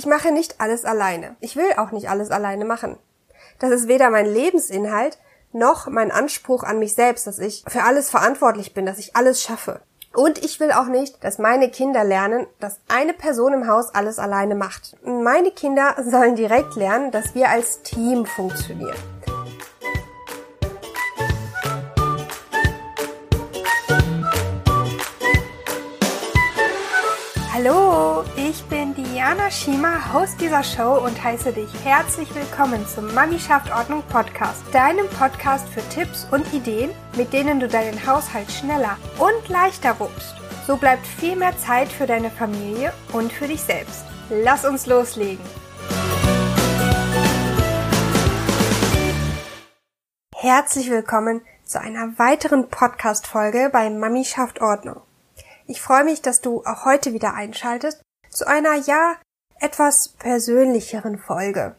Ich mache nicht alles alleine. Ich will auch nicht alles alleine machen. Das ist weder mein Lebensinhalt noch mein Anspruch an mich selbst, dass ich für alles verantwortlich bin, dass ich alles schaffe. Und ich will auch nicht, dass meine Kinder lernen, dass eine Person im Haus alles alleine macht. Meine Kinder sollen direkt lernen, dass wir als Team funktionieren. Diana Schima, Host dieser Show und heiße dich herzlich willkommen zum Mami schafft Ordnung Podcast, deinem Podcast für Tipps und Ideen, mit denen du deinen Haushalt schneller und leichter wuppst. So bleibt viel mehr Zeit für deine Familie und für dich selbst. Lass uns loslegen. Herzlich willkommen zu einer weiteren Podcast-Folge bei Mami schafft Ordnung. Ich freue mich, dass du auch heute wieder einschaltest zu einer ja etwas persönlicheren Folge.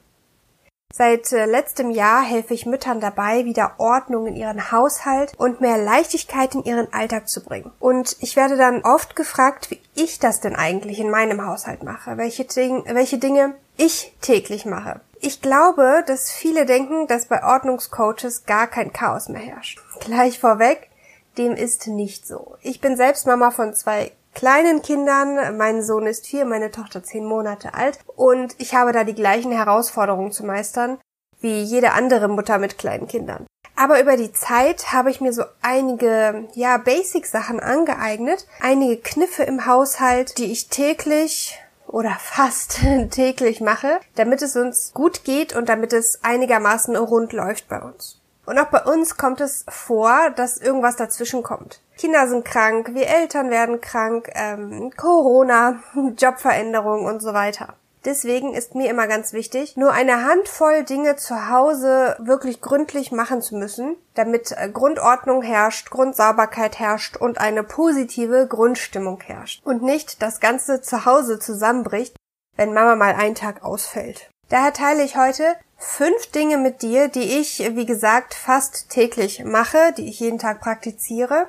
Seit äh, letztem Jahr helfe ich Müttern dabei, wieder Ordnung in ihren Haushalt und mehr Leichtigkeit in ihren Alltag zu bringen. Und ich werde dann oft gefragt, wie ich das denn eigentlich in meinem Haushalt mache, welche, Ding, welche Dinge ich täglich mache. Ich glaube, dass viele denken, dass bei Ordnungscoaches gar kein Chaos mehr herrscht. Gleich vorweg, dem ist nicht so. Ich bin selbst Mama von zwei kleinen Kindern. Mein Sohn ist vier, meine Tochter zehn Monate alt. Und ich habe da die gleichen Herausforderungen zu meistern wie jede andere Mutter mit kleinen Kindern. Aber über die Zeit habe ich mir so einige, ja, Basic-Sachen angeeignet. Einige Kniffe im Haushalt, die ich täglich oder fast täglich mache, damit es uns gut geht und damit es einigermaßen rund läuft bei uns. Und auch bei uns kommt es vor, dass irgendwas dazwischen kommt. Kinder sind krank, wir Eltern werden krank, ähm, Corona, Jobveränderung und so weiter. Deswegen ist mir immer ganz wichtig, nur eine Handvoll Dinge zu Hause wirklich gründlich machen zu müssen, damit äh, Grundordnung herrscht, Grundsauberkeit herrscht und eine positive Grundstimmung herrscht. Und nicht das ganze Zuhause zusammenbricht, wenn Mama mal einen Tag ausfällt. Daher teile ich heute fünf Dinge mit dir, die ich, wie gesagt, fast täglich mache, die ich jeden Tag praktiziere.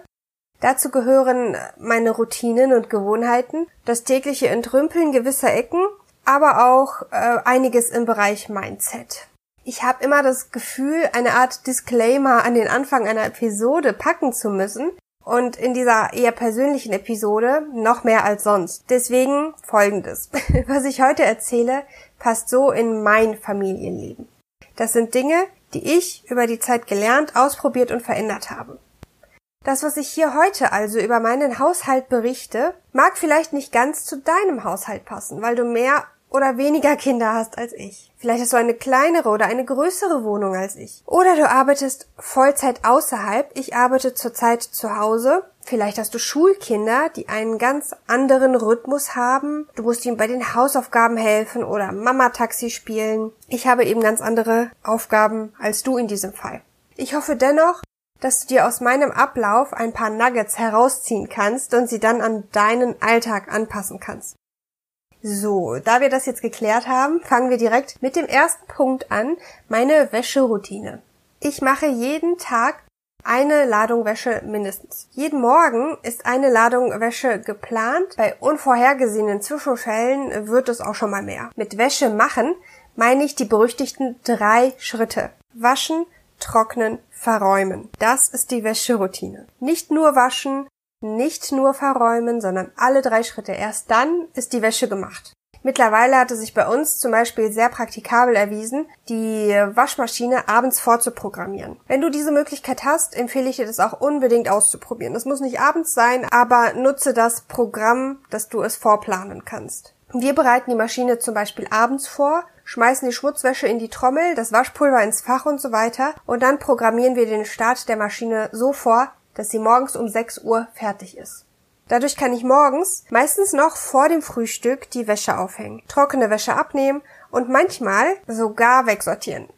Dazu gehören meine Routinen und Gewohnheiten, das tägliche Entrümpeln gewisser Ecken, aber auch äh, einiges im Bereich Mindset. Ich habe immer das Gefühl, eine Art Disclaimer an den Anfang einer Episode packen zu müssen, und in dieser eher persönlichen Episode noch mehr als sonst. Deswegen folgendes. Was ich heute erzähle, passt so in mein Familienleben. Das sind Dinge, die ich über die Zeit gelernt, ausprobiert und verändert habe. Das, was ich hier heute also über meinen Haushalt berichte, mag vielleicht nicht ganz zu deinem Haushalt passen, weil du mehr oder weniger Kinder hast als ich. Vielleicht hast du eine kleinere oder eine größere Wohnung als ich. Oder du arbeitest Vollzeit außerhalb. Ich arbeite zurzeit zu Hause. Vielleicht hast du Schulkinder, die einen ganz anderen Rhythmus haben. Du musst ihnen bei den Hausaufgaben helfen oder Mama-Taxi spielen. Ich habe eben ganz andere Aufgaben als du in diesem Fall. Ich hoffe dennoch, dass du dir aus meinem Ablauf ein paar Nuggets herausziehen kannst und sie dann an deinen Alltag anpassen kannst. So, da wir das jetzt geklärt haben, fangen wir direkt mit dem ersten Punkt an, meine Wäscheroutine. Ich mache jeden Tag eine Ladung Wäsche mindestens. Jeden Morgen ist eine Ladung Wäsche geplant. Bei unvorhergesehenen Zwischenfällen wird es auch schon mal mehr. Mit Wäsche machen meine ich die berüchtigten drei Schritte. Waschen, trocknen, verräumen. Das ist die Wäscheroutine. Nicht nur waschen, nicht nur verräumen, sondern alle drei Schritte. Erst dann ist die Wäsche gemacht. Mittlerweile hat es sich bei uns zum Beispiel sehr praktikabel erwiesen, die Waschmaschine abends vorzuprogrammieren. Wenn du diese Möglichkeit hast, empfehle ich dir das auch unbedingt auszuprobieren. Das muss nicht abends sein, aber nutze das Programm, dass du es vorplanen kannst. Wir bereiten die Maschine zum Beispiel abends vor, schmeißen die Schmutzwäsche in die Trommel, das Waschpulver ins Fach und so weiter und dann programmieren wir den Start der Maschine so vor, dass sie morgens um 6 Uhr fertig ist. Dadurch kann ich morgens, meistens noch vor dem Frühstück, die Wäsche aufhängen, trockene Wäsche abnehmen und manchmal sogar wegsortieren.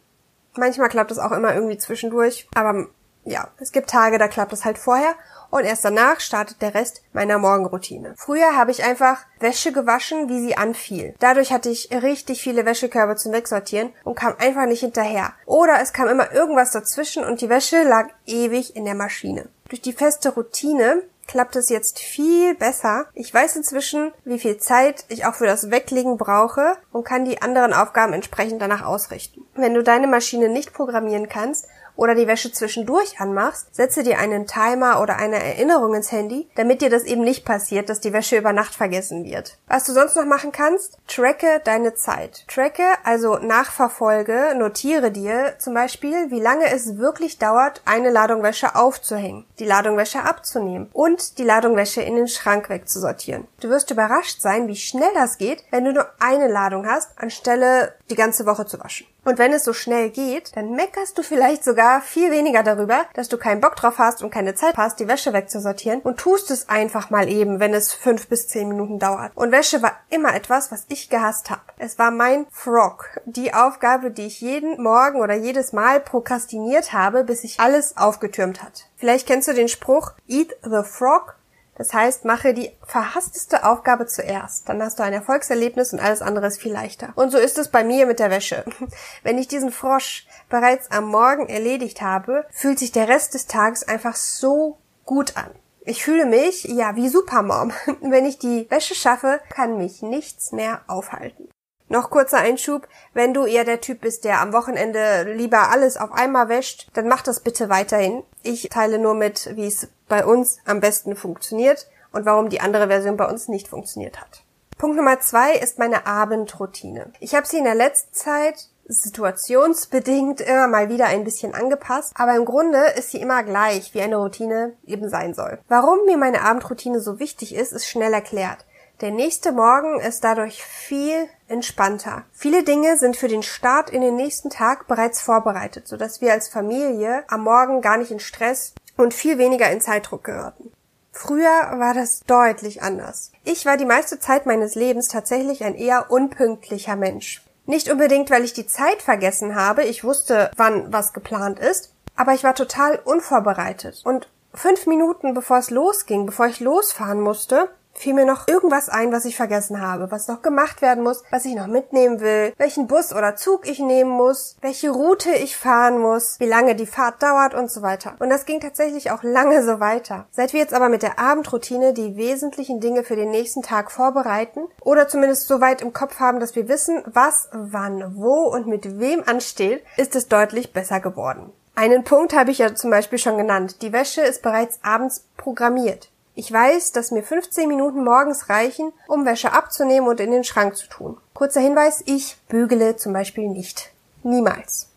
Manchmal klappt es auch immer irgendwie zwischendurch, aber ja, es gibt Tage, da klappt es halt vorher und erst danach startet der Rest meiner Morgenroutine. Früher habe ich einfach Wäsche gewaschen, wie sie anfiel. Dadurch hatte ich richtig viele Wäschekörbe zum Wegsortieren und kam einfach nicht hinterher. Oder es kam immer irgendwas dazwischen und die Wäsche lag ewig in der Maschine. Durch die feste Routine klappt es jetzt viel besser. Ich weiß inzwischen, wie viel Zeit ich auch für das Weglegen brauche und kann die anderen Aufgaben entsprechend danach ausrichten. Wenn du deine Maschine nicht programmieren kannst oder die Wäsche zwischendurch anmachst, setze dir einen Timer oder eine Erinnerung ins Handy, damit dir das eben nicht passiert, dass die Wäsche über Nacht vergessen wird. Was du sonst noch machen kannst, tracke deine Zeit. Tracke, also nachverfolge, notiere dir zum Beispiel, wie lange es wirklich dauert, eine Ladung Wäsche aufzuhängen, die Ladung Wäsche abzunehmen und die Ladung Wäsche in den Schrank wegzusortieren. Du wirst überrascht sein, wie schnell das geht, wenn du nur eine Ladung hast, anstelle die ganze Woche zu waschen. Und wenn es so schnell geht, dann meckerst du vielleicht sogar viel weniger darüber, dass du keinen Bock drauf hast und keine Zeit hast, die Wäsche wegzusortieren und tust es einfach mal eben, wenn es fünf bis zehn Minuten dauert. Und Wäsche war immer etwas, was ich gehasst habe. Es war mein Frog, die Aufgabe, die ich jeden Morgen oder jedes Mal prokrastiniert habe, bis sich alles aufgetürmt hat. Vielleicht kennst du den Spruch Eat the Frog das heißt, mache die verhassteste Aufgabe zuerst. Dann hast du ein Erfolgserlebnis und alles andere ist viel leichter. Und so ist es bei mir mit der Wäsche. Wenn ich diesen Frosch bereits am Morgen erledigt habe, fühlt sich der Rest des Tages einfach so gut an. Ich fühle mich, ja, wie Supermom. Wenn ich die Wäsche schaffe, kann mich nichts mehr aufhalten. Noch kurzer Einschub, wenn du eher der Typ bist, der am Wochenende lieber alles auf einmal wäscht, dann mach das bitte weiterhin. Ich teile nur mit, wie es bei uns am besten funktioniert und warum die andere Version bei uns nicht funktioniert hat. Punkt Nummer zwei ist meine Abendroutine. Ich habe sie in der letzten Zeit situationsbedingt immer mal wieder ein bisschen angepasst, aber im Grunde ist sie immer gleich, wie eine Routine eben sein soll. Warum mir meine Abendroutine so wichtig ist, ist schnell erklärt. Der nächste Morgen ist dadurch viel entspannter. Viele Dinge sind für den Start in den nächsten Tag bereits vorbereitet, sodass wir als Familie am Morgen gar nicht in Stress und viel weniger in Zeitdruck geraten. Früher war das deutlich anders. Ich war die meiste Zeit meines Lebens tatsächlich ein eher unpünktlicher Mensch. Nicht unbedingt, weil ich die Zeit vergessen habe, ich wusste, wann was geplant ist, aber ich war total unvorbereitet. Und fünf Minuten bevor es losging, bevor ich losfahren musste, fiel mir noch irgendwas ein, was ich vergessen habe, was noch gemacht werden muss, was ich noch mitnehmen will, welchen Bus oder Zug ich nehmen muss, welche Route ich fahren muss, wie lange die Fahrt dauert und so weiter. Und das ging tatsächlich auch lange so weiter. Seit wir jetzt aber mit der Abendroutine die wesentlichen Dinge für den nächsten Tag vorbereiten oder zumindest so weit im Kopf haben, dass wir wissen, was, wann, wo und mit wem ansteht, ist es deutlich besser geworden. Einen Punkt habe ich ja zum Beispiel schon genannt. Die Wäsche ist bereits abends programmiert. Ich weiß, dass mir 15 Minuten morgens reichen, um Wäsche abzunehmen und in den Schrank zu tun. Kurzer Hinweis, ich bügele zum Beispiel nicht. Niemals.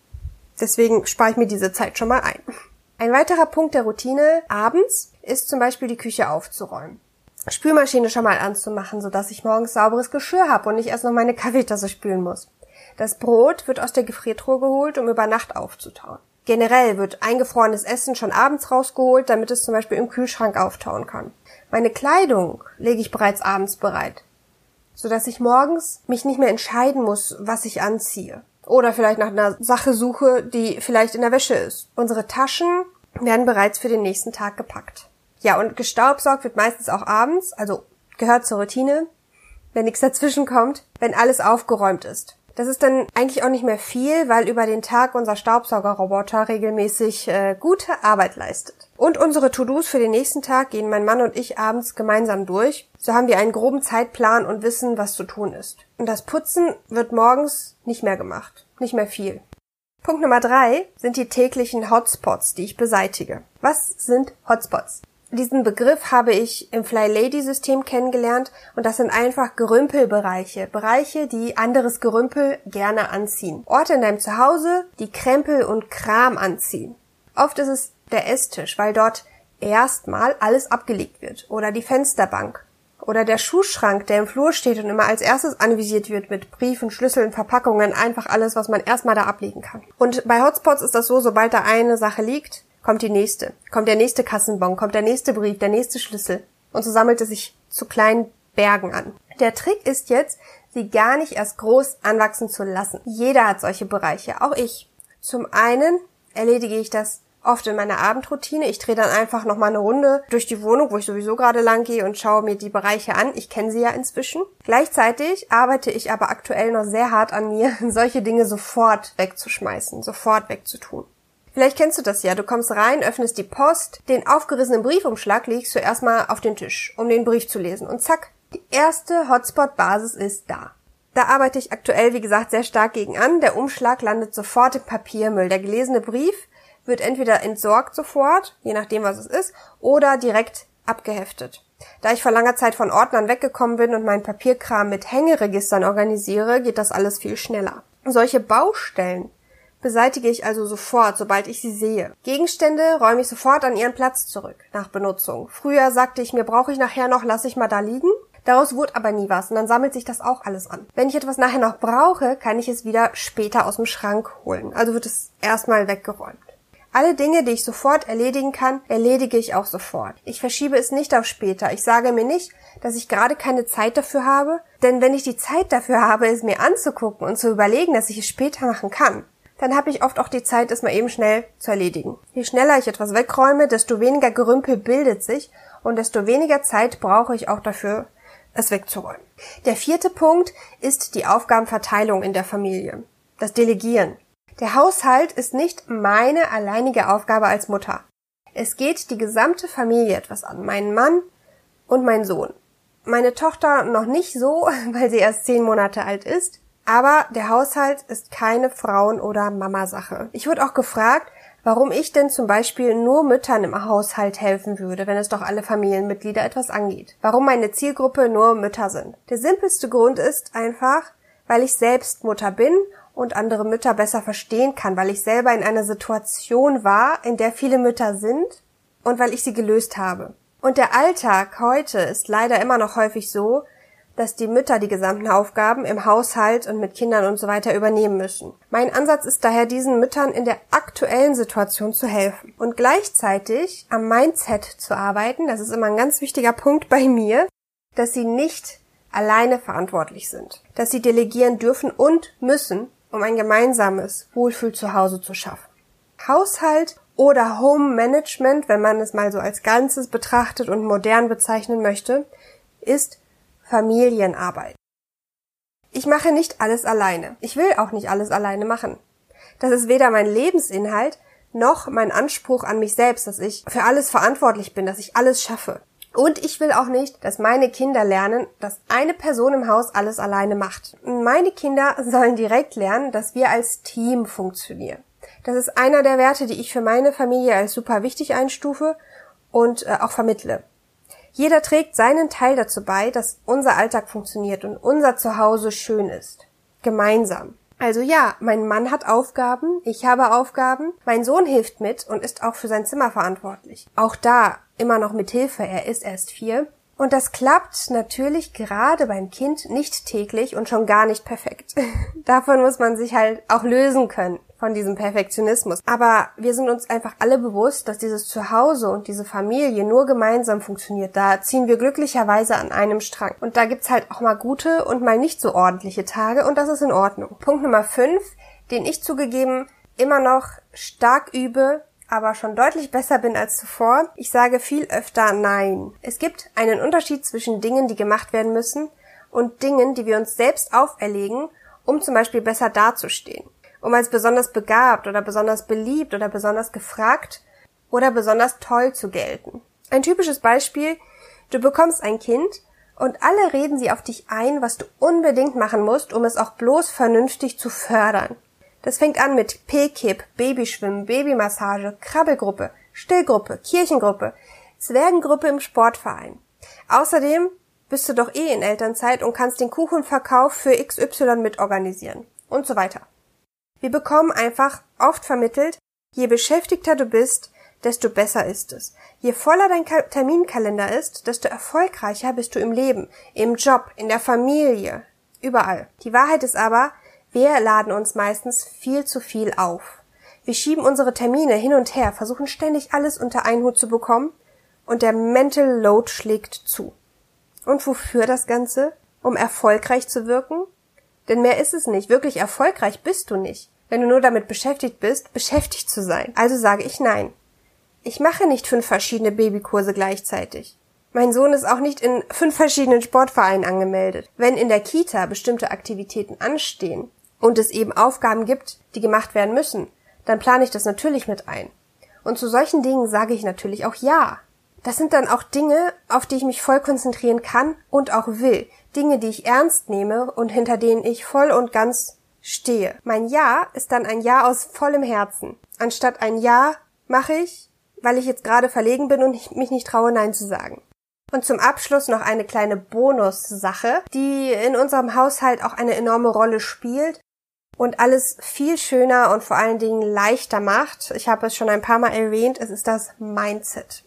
Deswegen spare ich mir diese Zeit schon mal ein. Ein weiterer Punkt der Routine abends ist zum Beispiel die Küche aufzuräumen. Spülmaschine schon mal anzumachen, sodass ich morgens sauberes Geschirr habe und nicht erst noch meine Kaffeetasse spülen muss. Das Brot wird aus der Gefriertruhe geholt, um über Nacht aufzutauen. Generell wird eingefrorenes Essen schon abends rausgeholt, damit es zum Beispiel im Kühlschrank auftauen kann. Meine Kleidung lege ich bereits abends bereit, sodass ich morgens mich nicht mehr entscheiden muss, was ich anziehe. Oder vielleicht nach einer Sache suche, die vielleicht in der Wäsche ist. Unsere Taschen werden bereits für den nächsten Tag gepackt. Ja, und gestaubsaugt wird meistens auch abends, also gehört zur Routine, wenn nichts dazwischen kommt, wenn alles aufgeräumt ist. Das ist dann eigentlich auch nicht mehr viel, weil über den Tag unser Staubsaugerroboter regelmäßig äh, gute Arbeit leistet. Und unsere To-Dos für den nächsten Tag gehen mein Mann und ich abends gemeinsam durch. So haben wir einen groben Zeitplan und wissen, was zu tun ist. Und das Putzen wird morgens nicht mehr gemacht. Nicht mehr viel. Punkt Nummer drei sind die täglichen Hotspots, die ich beseitige. Was sind Hotspots? Diesen Begriff habe ich im Fly Lady System kennengelernt und das sind einfach Gerümpelbereiche. Bereiche, die anderes Gerümpel gerne anziehen. Orte in deinem Zuhause, die Krempel und Kram anziehen. Oft ist es der Esstisch, weil dort erstmal alles abgelegt wird. Oder die Fensterbank. Oder der Schuhschrank, der im Flur steht und immer als erstes anvisiert wird mit Briefen, Schlüsseln, Verpackungen, einfach alles, was man erstmal da ablegen kann. Und bei Hotspots ist das so, sobald da eine Sache liegt, kommt die nächste, kommt der nächste Kassenbon, kommt der nächste Brief, der nächste Schlüssel. Und so sammelt es sich zu kleinen Bergen an. Der Trick ist jetzt, sie gar nicht erst groß anwachsen zu lassen. Jeder hat solche Bereiche, auch ich. Zum einen erledige ich das oft in meiner Abendroutine. Ich drehe dann einfach noch mal eine Runde durch die Wohnung, wo ich sowieso gerade lang gehe und schaue mir die Bereiche an. Ich kenne sie ja inzwischen. Gleichzeitig arbeite ich aber aktuell noch sehr hart an mir, solche Dinge sofort wegzuschmeißen, sofort wegzutun. Vielleicht kennst du das ja. Du kommst rein, öffnest die Post, den aufgerissenen Briefumschlag legst du erstmal auf den Tisch, um den Brief zu lesen. Und zack, die erste Hotspot-Basis ist da. Da arbeite ich aktuell, wie gesagt, sehr stark gegen an. Der Umschlag landet sofort im Papiermüll. Der gelesene Brief wird entweder entsorgt sofort, je nachdem was es ist, oder direkt abgeheftet. Da ich vor langer Zeit von Ordnern weggekommen bin und meinen Papierkram mit Hängeregistern organisiere, geht das alles viel schneller. Solche Baustellen beseitige ich also sofort, sobald ich sie sehe. Gegenstände räume ich sofort an ihren Platz zurück, nach Benutzung. Früher sagte ich mir, brauche ich nachher noch, lasse ich mal da liegen. Daraus wurde aber nie was und dann sammelt sich das auch alles an. Wenn ich etwas nachher noch brauche, kann ich es wieder später aus dem Schrank holen. Also wird es erstmal weggeräumt. Alle Dinge, die ich sofort erledigen kann, erledige ich auch sofort. Ich verschiebe es nicht auf später. Ich sage mir nicht, dass ich gerade keine Zeit dafür habe, denn wenn ich die Zeit dafür habe, es mir anzugucken und zu überlegen, dass ich es später machen kann, dann habe ich oft auch die Zeit, es mal eben schnell zu erledigen. Je schneller ich etwas wegräume, desto weniger Gerümpel bildet sich und desto weniger Zeit brauche ich auch dafür, es wegzuräumen. Der vierte Punkt ist die Aufgabenverteilung in der Familie. Das Delegieren. Der Haushalt ist nicht meine alleinige Aufgabe als Mutter. Es geht die gesamte Familie etwas an. Meinen Mann und mein Sohn. Meine Tochter noch nicht so, weil sie erst zehn Monate alt ist. Aber der Haushalt ist keine Frauen- oder Mamasache. Ich wurde auch gefragt, warum ich denn zum Beispiel nur Müttern im Haushalt helfen würde, wenn es doch alle Familienmitglieder etwas angeht. Warum meine Zielgruppe nur Mütter sind. Der simpelste Grund ist einfach, weil ich selbst Mutter bin und andere Mütter besser verstehen kann, weil ich selber in einer Situation war, in der viele Mütter sind und weil ich sie gelöst habe. Und der Alltag heute ist leider immer noch häufig so, dass die Mütter die gesamten Aufgaben im Haushalt und mit Kindern und so weiter übernehmen müssen. Mein Ansatz ist daher, diesen Müttern in der aktuellen Situation zu helfen und gleichzeitig am Mindset zu arbeiten. Das ist immer ein ganz wichtiger Punkt bei mir, dass sie nicht alleine verantwortlich sind, dass sie delegieren dürfen und müssen, um ein gemeinsames Wohlfühl zu Hause zu schaffen. Haushalt oder Home Management, wenn man es mal so als Ganzes betrachtet und modern bezeichnen möchte, ist Familienarbeit. Ich mache nicht alles alleine. Ich will auch nicht alles alleine machen. Das ist weder mein Lebensinhalt noch mein Anspruch an mich selbst, dass ich für alles verantwortlich bin, dass ich alles schaffe. Und ich will auch nicht, dass meine Kinder lernen, dass eine Person im Haus alles alleine macht. Meine Kinder sollen direkt lernen, dass wir als Team funktionieren. Das ist einer der Werte, die ich für meine Familie als super wichtig einstufe und äh, auch vermittle. Jeder trägt seinen Teil dazu bei, dass unser Alltag funktioniert und unser Zuhause schön ist. Gemeinsam. Also ja, mein Mann hat Aufgaben, ich habe Aufgaben, mein Sohn hilft mit und ist auch für sein Zimmer verantwortlich. Auch da immer noch mit Hilfe, er ist erst vier. Und das klappt natürlich gerade beim Kind nicht täglich und schon gar nicht perfekt. Davon muss man sich halt auch lösen können von diesem Perfektionismus. Aber wir sind uns einfach alle bewusst, dass dieses Zuhause und diese Familie nur gemeinsam funktioniert. Da ziehen wir glücklicherweise an einem Strang. Und da gibt's halt auch mal gute und mal nicht so ordentliche Tage und das ist in Ordnung. Punkt Nummer fünf, den ich zugegeben immer noch stark übe, aber schon deutlich besser bin als zuvor. Ich sage viel öfter Nein. Es gibt einen Unterschied zwischen Dingen, die gemacht werden müssen und Dingen, die wir uns selbst auferlegen, um zum Beispiel besser dazustehen um als besonders begabt oder besonders beliebt oder besonders gefragt oder besonders toll zu gelten. Ein typisches Beispiel, du bekommst ein Kind und alle reden sie auf dich ein, was du unbedingt machen musst, um es auch bloß vernünftig zu fördern. Das fängt an mit P-Kip, Babyschwimmen, Babymassage, Krabbelgruppe, Stillgruppe, Kirchengruppe, Zwergengruppe im Sportverein. Außerdem bist du doch eh in Elternzeit und kannst den Kuchenverkauf für XY mitorganisieren und so weiter. Wir bekommen einfach oft vermittelt, je beschäftigter du bist, desto besser ist es. Je voller dein Terminkalender ist, desto erfolgreicher bist du im Leben, im Job, in der Familie, überall. Die Wahrheit ist aber, wir laden uns meistens viel zu viel auf. Wir schieben unsere Termine hin und her, versuchen ständig alles unter einen Hut zu bekommen und der Mental Load schlägt zu. Und wofür das Ganze? Um erfolgreich zu wirken? Denn mehr ist es nicht. Wirklich erfolgreich bist du nicht, wenn du nur damit beschäftigt bist, beschäftigt zu sein. Also sage ich nein. Ich mache nicht fünf verschiedene Babykurse gleichzeitig. Mein Sohn ist auch nicht in fünf verschiedenen Sportvereinen angemeldet. Wenn in der Kita bestimmte Aktivitäten anstehen und es eben Aufgaben gibt, die gemacht werden müssen, dann plane ich das natürlich mit ein. Und zu solchen Dingen sage ich natürlich auch Ja. Das sind dann auch Dinge, auf die ich mich voll konzentrieren kann und auch will. Dinge, die ich ernst nehme und hinter denen ich voll und ganz stehe. Mein Ja ist dann ein Ja aus vollem Herzen. Anstatt ein Ja mache ich, weil ich jetzt gerade verlegen bin und mich nicht traue, Nein zu sagen. Und zum Abschluss noch eine kleine Bonussache, die in unserem Haushalt auch eine enorme Rolle spielt und alles viel schöner und vor allen Dingen leichter macht. Ich habe es schon ein paar Mal erwähnt, es ist das Mindset.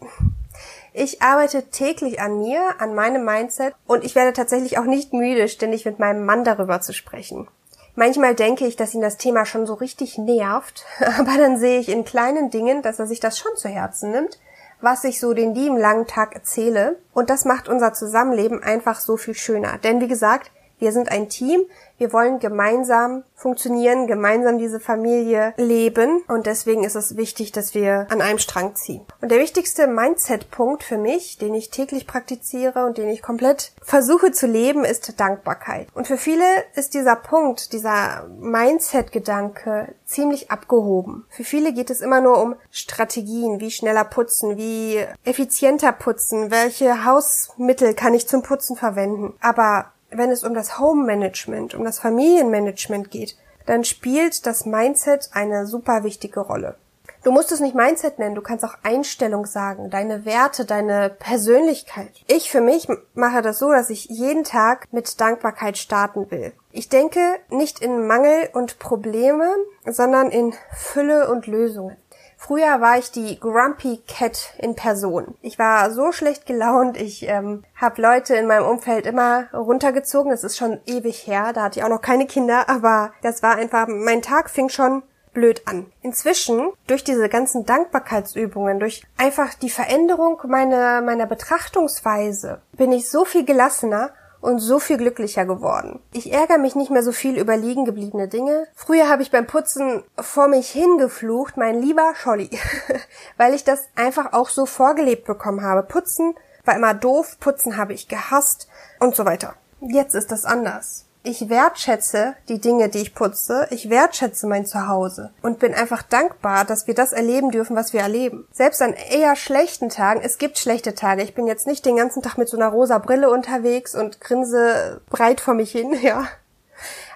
Ich arbeite täglich an mir, an meinem Mindset und ich werde tatsächlich auch nicht müde, ständig mit meinem Mann darüber zu sprechen. Manchmal denke ich, dass ihn das Thema schon so richtig nervt, aber dann sehe ich in kleinen Dingen, dass er sich das schon zu Herzen nimmt, was ich so den lieben langen Tag erzähle. Und das macht unser Zusammenleben einfach so viel schöner. Denn wie gesagt, wir sind ein Team, wir wollen gemeinsam funktionieren, gemeinsam diese Familie leben und deswegen ist es wichtig, dass wir an einem Strang ziehen. Und der wichtigste Mindset-Punkt für mich, den ich täglich praktiziere und den ich komplett versuche zu leben, ist Dankbarkeit. Und für viele ist dieser Punkt, dieser Mindset-Gedanke ziemlich abgehoben. Für viele geht es immer nur um Strategien, wie schneller putzen, wie effizienter putzen, welche Hausmittel kann ich zum Putzen verwenden. Aber wenn es um das Home Management, um das Familienmanagement geht, dann spielt das Mindset eine super wichtige Rolle. Du musst es nicht Mindset nennen, du kannst auch Einstellung sagen, deine Werte, deine Persönlichkeit. Ich für mich mache das so, dass ich jeden Tag mit Dankbarkeit starten will. Ich denke nicht in Mangel und Probleme, sondern in Fülle und Lösungen. Früher war ich die Grumpy Cat in Person. Ich war so schlecht gelaunt. Ich ähm, habe Leute in meinem Umfeld immer runtergezogen. Das ist schon ewig her. Da hatte ich auch noch keine Kinder, aber das war einfach, mein Tag fing schon blöd an. Inzwischen, durch diese ganzen Dankbarkeitsübungen, durch einfach die Veränderung meiner, meiner Betrachtungsweise, bin ich so viel gelassener und so viel glücklicher geworden. Ich ärgere mich nicht mehr so viel über liegen gebliebene Dinge. Früher habe ich beim Putzen vor mich hingeflucht, mein lieber Scholli, weil ich das einfach auch so vorgelebt bekommen habe. Putzen war immer doof, Putzen habe ich gehasst und so weiter. Jetzt ist das anders ich wertschätze die Dinge, die ich putze. Ich wertschätze mein Zuhause und bin einfach dankbar, dass wir das erleben dürfen, was wir erleben. Selbst an eher schlechten Tagen, es gibt schlechte Tage. Ich bin jetzt nicht den ganzen Tag mit so einer rosa Brille unterwegs und grinse breit vor mich hin, ja.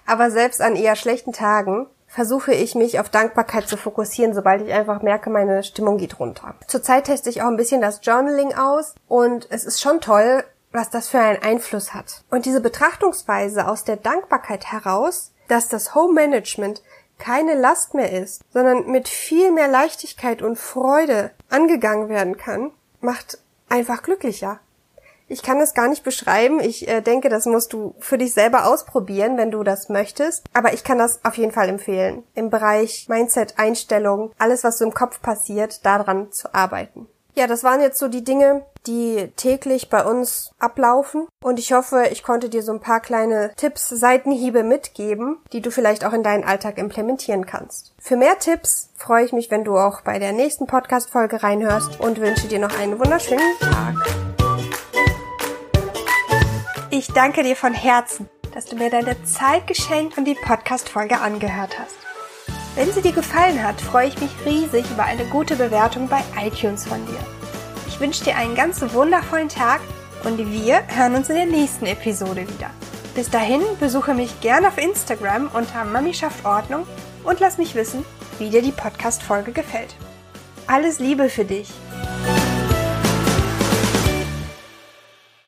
Aber selbst an eher schlechten Tagen versuche ich mich auf Dankbarkeit zu fokussieren, sobald ich einfach merke, meine Stimmung geht runter. Zurzeit teste ich auch ein bisschen das Journaling aus und es ist schon toll, was das für einen Einfluss hat. Und diese Betrachtungsweise aus der Dankbarkeit heraus, dass das Home Management keine Last mehr ist, sondern mit viel mehr Leichtigkeit und Freude angegangen werden kann, macht einfach glücklicher. Ich kann es gar nicht beschreiben. Ich äh, denke, das musst du für dich selber ausprobieren, wenn du das möchtest. Aber ich kann das auf jeden Fall empfehlen. Im Bereich Mindset, Einstellung, alles, was so im Kopf passiert, daran zu arbeiten. Ja, das waren jetzt so die Dinge, die täglich bei uns ablaufen. Und ich hoffe, ich konnte dir so ein paar kleine Tipps, Seitenhiebe mitgeben, die du vielleicht auch in deinen Alltag implementieren kannst. Für mehr Tipps freue ich mich, wenn du auch bei der nächsten Podcast-Folge reinhörst und wünsche dir noch einen wunderschönen Tag. Ich danke dir von Herzen, dass du mir deine Zeit geschenkt und die Podcast-Folge angehört hast. Wenn sie dir gefallen hat, freue ich mich riesig über eine gute Bewertung bei iTunes von dir. Ich wünsche dir einen ganz wundervollen Tag und wir hören uns in der nächsten Episode wieder. Bis dahin besuche mich gerne auf Instagram unter Mami schafft Ordnung und lass mich wissen, wie dir die Podcast-Folge gefällt. Alles Liebe für dich!